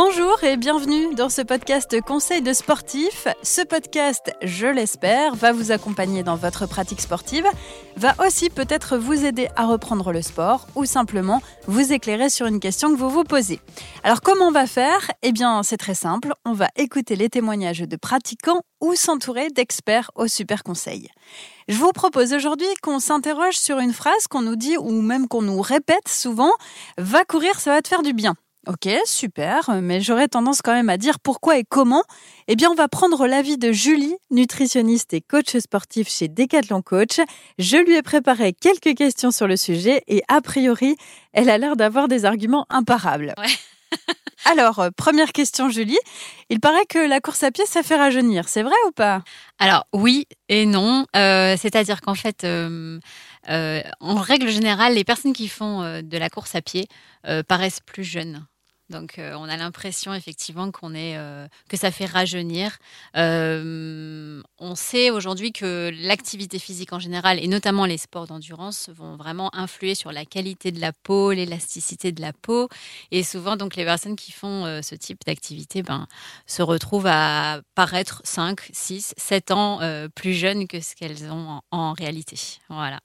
Bonjour et bienvenue dans ce podcast Conseil de sportif. Ce podcast, je l'espère, va vous accompagner dans votre pratique sportive, va aussi peut-être vous aider à reprendre le sport ou simplement vous éclairer sur une question que vous vous posez. Alors comment on va faire? Eh bien c'est très simple, on va écouter les témoignages de pratiquants ou s'entourer d'experts au super conseil. Je vous propose aujourd'hui qu'on s'interroge sur une phrase qu'on nous dit ou même qu'on nous répète souvent, va courir, ça va te faire du bien. Ok, super, mais j'aurais tendance quand même à dire pourquoi et comment. Eh bien, on va prendre l'avis de Julie, nutritionniste et coach sportif chez Decathlon Coach. Je lui ai préparé quelques questions sur le sujet et a priori, elle a l'air d'avoir des arguments imparables. Alors, euh, première question, Julie. Il paraît que la course à pied, ça fait rajeunir. C'est vrai ou pas? Alors, oui et non. Euh, c'est-à-dire qu'en fait, euh, en règle générale, les personnes qui font de la course à pied paraissent plus jeunes. Donc, euh, on a l'impression effectivement qu'on est, euh, que ça fait rajeunir. Euh, on sait aujourd'hui que l'activité physique en général, et notamment les sports d'endurance, vont vraiment influer sur la qualité de la peau, l'élasticité de la peau. Et souvent, donc, les personnes qui font ce type d'activité ben, se retrouvent à paraître 5, 6, 7 ans plus jeunes que ce qu'elles ont en, réalité. Voilà.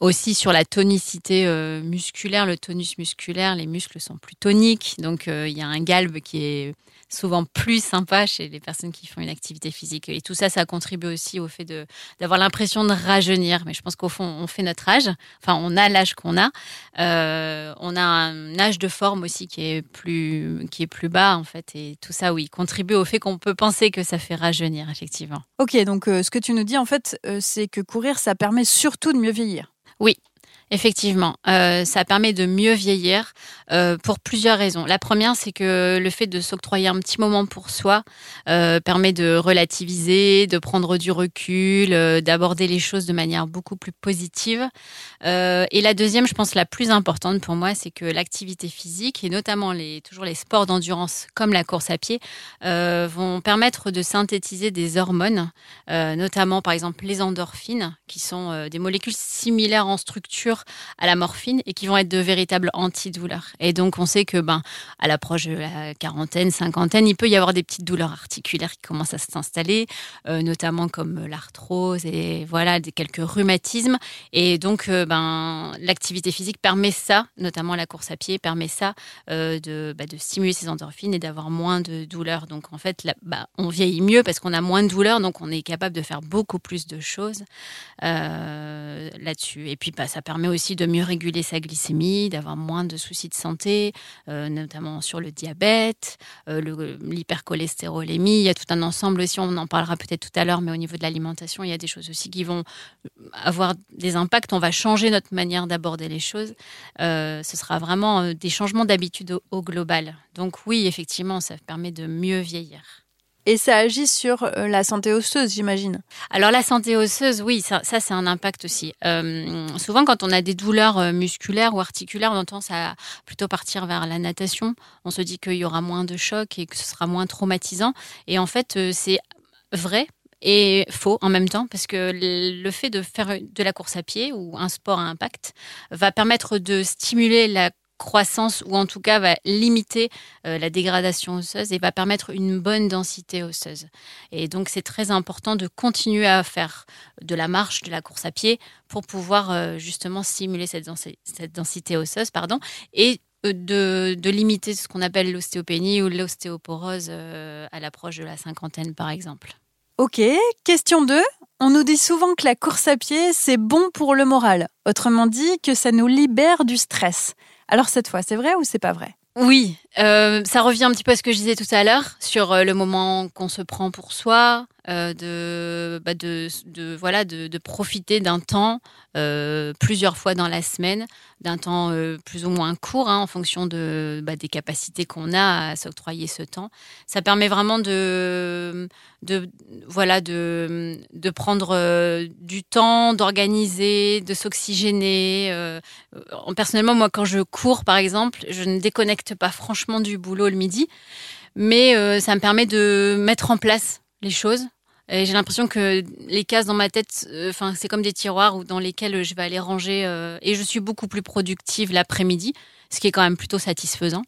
aussi sur la tonicité musculaire, le tonus musculaire, les muscles sont plus tonique. Donc, euh, il y a un galbe qui est souvent plus sympa chez les personnes qui font une activité physique. Et tout ça, ça contribue aussi au fait d'avoir l'impression de rajeunir. Mais je pense qu'au fond, on fait notre âge. Enfin, on a l'âge qu'on a. Euh, on a un âge de forme aussi qui est plus, qui est plus bas, en fait. Et tout ça, oui, contribue au fait qu'on peut penser que ça fait rajeunir, effectivement. Ok, donc euh, ce que tu nous dis, en fait, c'est que courir, ça permet surtout de mieux vieillir. Oui, Effectivement, euh, ça permet de mieux vieillir euh, pour plusieurs raisons. La première, c'est que le fait de s'octroyer un petit moment pour soi euh, permet de relativiser, de prendre du recul, d'aborder les choses de manière beaucoup plus positive. et la deuxième, je pense la plus importante pour moi, c'est que l'activité physique et notamment toujours les sports d'endurance comme la course à pied vont permettre de synthétiser des hormones, notamment par exemple les endorphines, qui sont des molécules similaires en structure à la morphine et qui vont être de véritables antidouleurs. Et donc, on sait que, ben, à l'approche de la quarantaine, cinquantaine, il peut y avoir des petites douleurs articulaires qui commencent à s'installer, euh, notamment comme l'arthrose et voilà, des quelques rhumatismes. Et donc, euh, ben, l'activité physique permet ça, notamment la course à pied, permet ça euh, de, bah, de stimuler ces endorphines et d'avoir moins de douleurs. Donc, en fait, là, bah, on vieillit mieux parce qu'on a moins de douleurs, donc on est capable de faire beaucoup plus de choses là-dessus. Et puis, bah, ça permet aussi de mieux réguler sa glycémie, d'avoir moins de soucis de santé, euh, notamment sur le diabète, euh, l'hypercholestérolémie. Il y a tout un ensemble aussi, on en parlera peut-être tout à l'heure, mais au niveau de l'alimentation, il y a des choses aussi qui vont avoir des impacts. On va changer notre manière d'aborder les choses. Euh, ce sera vraiment des changements d'habitude au global. Donc oui, effectivement, ça permet de mieux vieillir. Et ça agit sur euh, la santé osseuse, j'imagine. Alors la santé osseuse, oui, ça, c'est un impact aussi. Euh, souvent, quand on a des douleurs euh, musculaires ou articulaires, on tendance à plutôt partir vers la natation. On se dit qu'il y aura moins de chocs et que ce sera moins traumatisant. Et en fait, c'est vrai et faux en même temps parce que le fait de faire de la course à pied ou un sport à impact va permettre de stimuler la croissance ou en tout cas va limiter euh, la dégradation osseuse et va permettre une bonne densité osseuse. Et donc c'est très important de continuer à faire de la marche, de la course à pied pour pouvoir euh, justement stimuler cette, densité osseuse pardon, et euh, de, de, limiter ce qu'on appelle l'ostéopénie ou l'ostéoporose à l'approche de la cinquantaine par exemple. Ok, question 2. On nous dit souvent que la course à pied, c'est bon pour le moral. Autrement dit, que ça nous libère du stress. Alors cette fois, c'est vrai ou c'est pas vrai? Oui, euh, ça revient un petit peu à ce que je disais tout à l'heure sur euh, le moment qu'on se prend pour soi, euh, bah, de, de, voilà, de, profiter d'un temps plusieurs fois dans la semaine, d'un temps plus ou moins court hein, en fonction de, bah, des capacités qu'on a à s'octroyer ce temps. Ça permet vraiment de, de, voilà, de, de prendre du temps, d'organiser, de s'oxygéner. personnellement, moi, quand je cours, par exemple, je ne déconnecte pas franchement du boulot le midi, mais euh, ça me permet de mettre en place les choses. J'ai l'impression que les cases dans ma tête, euh, enfin, c'est comme des tiroirs où, dans lesquels je vais aller ranger. Euh, et je suis beaucoup plus productive l'après-midi ce qui est quand même plutôt satisfaisant.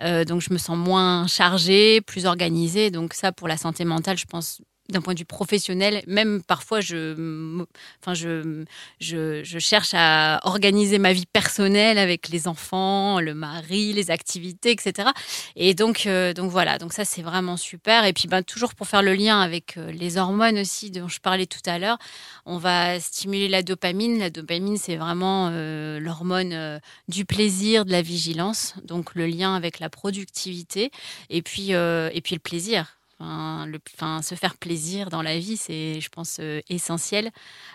donc je me sens moins chargée, plus organisée. Donc ça, pour la santé mentale, je pense d'un point de vue professionnel, même parfois je, enfin je, je, je, cherche à organiser ma vie personnelle avec les enfants, le mari, les activités, etc. Et donc, euh, donc voilà, donc ça c'est vraiment super. Et puis ben, toujours pour faire le lien avec euh, les hormones aussi dont je parlais tout à l'heure, on va stimuler la dopamine. La dopamine c'est vraiment euh, l'hormone du plaisir, de la vigilance, donc le lien avec la productivité et puis, et puis le plaisir. Enfin, se faire plaisir dans la vie, c'est, je pense, euh, essentiel.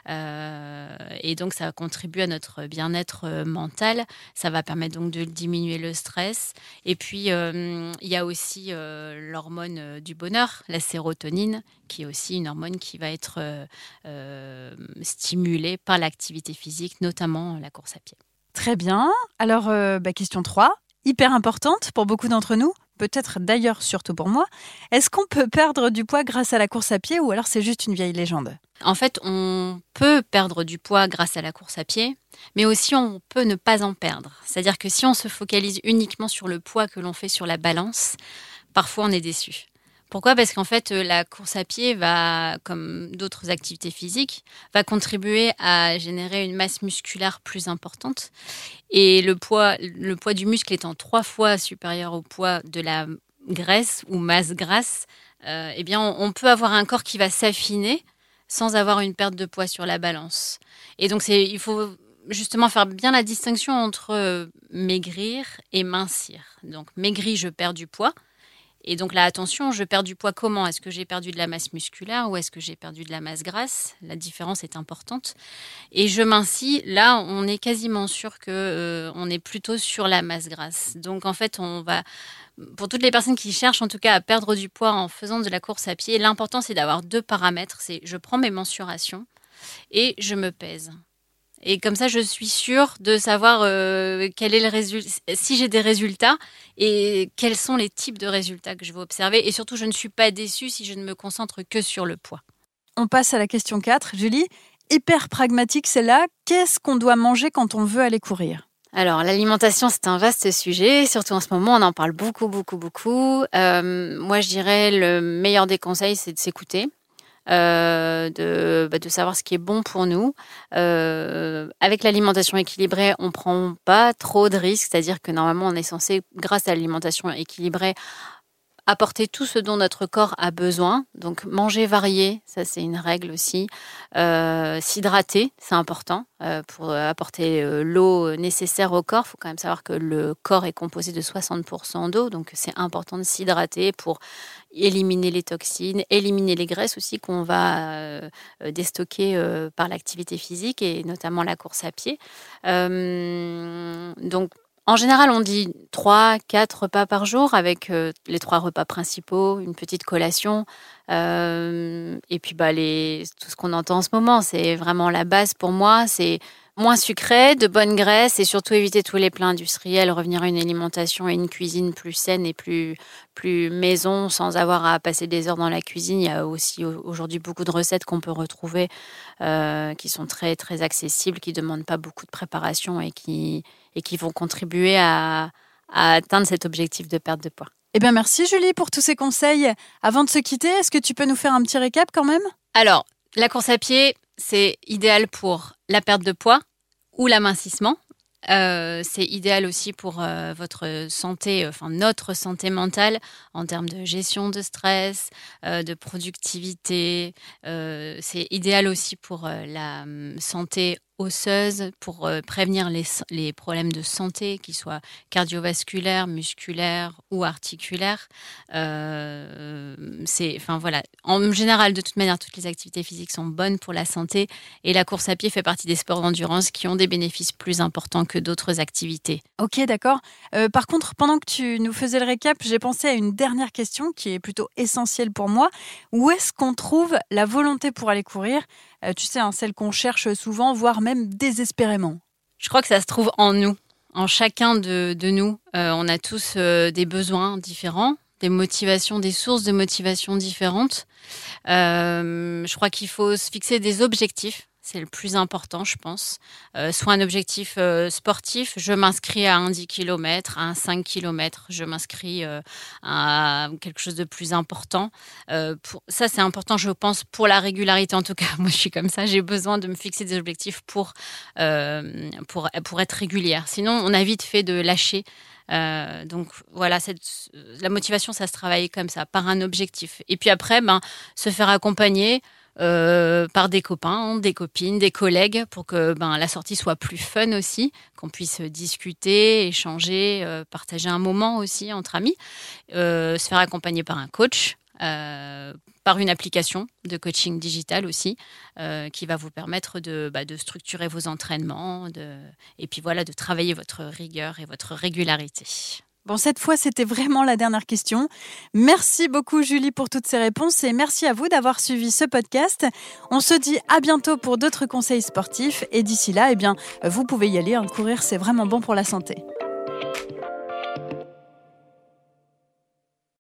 Euh, et donc, ça contribue à notre bien-être euh, mental. Ça va permettre donc de diminuer le stress. Et puis, il y a aussi l'hormone du bonheur, la sérotonine, qui est aussi une hormone qui va être stimulée par l'activité physique, notamment la course à pied. Très bien. Alors, bah, question 3, hyper importante pour beaucoup d'entre nous peut-être d'ailleurs surtout pour moi. Est-ce qu'on peut perdre du poids grâce à la course à pied ou alors c'est juste une vieille légende? En fait, on peut perdre du poids grâce à la course à pied, mais aussi on peut ne pas en perdre. C'est-à-dire que si on se focalise uniquement sur le poids que l'on fait sur la balance, parfois on est déçu. Pourquoi? Parce qu'en fait, euh, la course à pied va, comme d'autres activités physiques, va contribuer à générer une masse musculaire plus importante. Et le poids, le poids du muscle étant trois fois supérieur au poids de la graisse ou masse grasse, euh, eh bien, on, peut avoir un corps qui va s'affiner sans avoir une perte de poids sur la balance. Et donc, il faut justement faire bien la distinction entre euh, maigrir et mincir. Donc, maigrir, je perds du poids. Et donc là, attention, je perds du poids comment? Est-ce que j'ai perdu de la masse musculaire ou est-ce que j'ai perdu de la masse grasse? La différence est importante. Et je mincis, là, on est quasiment sûr que euh, on est plutôt sur la masse grasse. Donc en fait, on va pour toutes les personnes qui cherchent en tout cas à perdre du poids en faisant de la course à pied, l'important c'est d'avoir deux paramètres, c'est je prends mes mensurations et je me pèse. Et comme ça, je suis sûre de savoir euh, quel est le résultat, si j'ai des résultats et quels sont les types de résultats que je vais observer. Et surtout, je ne suis pas déçue si je ne me concentre que sur le poids. On passe à la question 4. Julie, hyper pragmatique celle-là. Qu'est-ce qu'on doit manger quand on veut aller courir? Alors, l'alimentation, c'est un vaste sujet. Surtout en ce moment, on en parle beaucoup, beaucoup, beaucoup. Euh, moi, je dirais le meilleur des conseils, c'est de s'écouter. Euh, de, bah, de, savoir ce qui est bon pour nous. Euh, avec l'alimentation équilibrée, on prend pas trop de risques, c'est-à-dire que normalement, on est censé, grâce à l'alimentation équilibrée, apporter tout ce dont notre corps a besoin. Donc manger varié, ça c'est une règle aussi. Euh, s'hydrater, c'est important euh, pour apporter euh, l'eau nécessaire au corps. Il faut quand même savoir que le corps est composé de 60% d'eau, donc c'est important de s'hydrater pour éliminer les toxines, éliminer les graisses aussi qu'on va déstocker par l'activité physique et notamment la course à pied. donc en général, on dit 3, 4 repas par jour avec euh, les trois repas principaux, une petite collation. Euh, et puis bah, tout ce qu'on entend en ce moment, c'est vraiment la base pour moi. Moins sucré, de bonnes graisses et surtout éviter tous les plats industriels, revenir à une alimentation et une cuisine plus saine et plus, plus maison sans avoir à passer des heures dans la cuisine. Il y a aussi aujourd'hui beaucoup de recettes qu'on peut retrouver euh, qui sont très, très accessibles, qui ne demandent pas beaucoup de préparation et qui, et qui vont contribuer à, à atteindre cet objectif de perte de poids. Eh bien, merci Julie pour tous ces conseils. Avant de se quitter, est-ce que tu peux nous faire un petit récap quand même? Alors, la course à pied, c'est idéal pour la perte de poids ou l'amincissement. Euh, c'est idéal aussi pour euh, votre santé, enfin notre santé mentale en termes de gestion de stress, euh, de productivité. c'est idéal aussi pour la hum, santé osseuse pour euh, prévenir les, problèmes de santé, qu'ils soient cardiovasculaires, musculaires ou articulaires. Euh, enfin voilà, en général, de toute manière, toutes les activités physiques sont bonnes pour la santé et la course à pied fait partie des sports d'endurance qui ont des bénéfices plus importants que d'autres activités. Ok, d'accord. Euh, par contre, pendant que tu nous faisais le récap, j'ai pensé à une dernière question qui est plutôt essentielle pour moi. Où est-ce qu'on trouve la volonté pour aller courir? Euh, tu sais, hein, celle qu'on cherche souvent, voire même désespérément Je crois que ça se trouve en nous, en chacun de, nous. Euh, on a tous euh, des besoins différents, des motivations, des sources de motivation différentes. je crois qu'il faut se fixer des objectifs c'est le plus important, je pense. Euh, soit un objectif euh, sportif, je m'inscris à un 10 km, à un 5 km, je m'inscris euh, à quelque chose de plus important. pour, ça, c'est important, je pense, pour la régularité. En tout cas, moi, je suis comme ça. J'ai besoin de me fixer des objectifs pour, pour, pour être régulière. Sinon, on a vite fait de lâcher. donc voilà, cette, la motivation, ça se travaille comme ça, par un objectif. Et puis après, ben, se faire accompagner. Euh, par des copains, des copines, des collègues, pour que ben, la sortie soit plus fun aussi, qu'on puisse discuter, échanger, euh, partager un moment aussi entre amis, euh, se faire accompagner par un coach. par une application de coaching digital aussi, qui va vous permettre de, bah, structurer vos entraînements et puis voilà, de travailler votre rigueur et votre régularité. Bon, cette fois, c'était vraiment la dernière question. Merci beaucoup, Julie, pour toutes ces réponses et merci à vous d'avoir suivi ce podcast. On se dit à bientôt pour d'autres conseils sportifs et d'ici là, eh bien, vous pouvez y aller. Hein, courir, c'est vraiment bon pour la santé.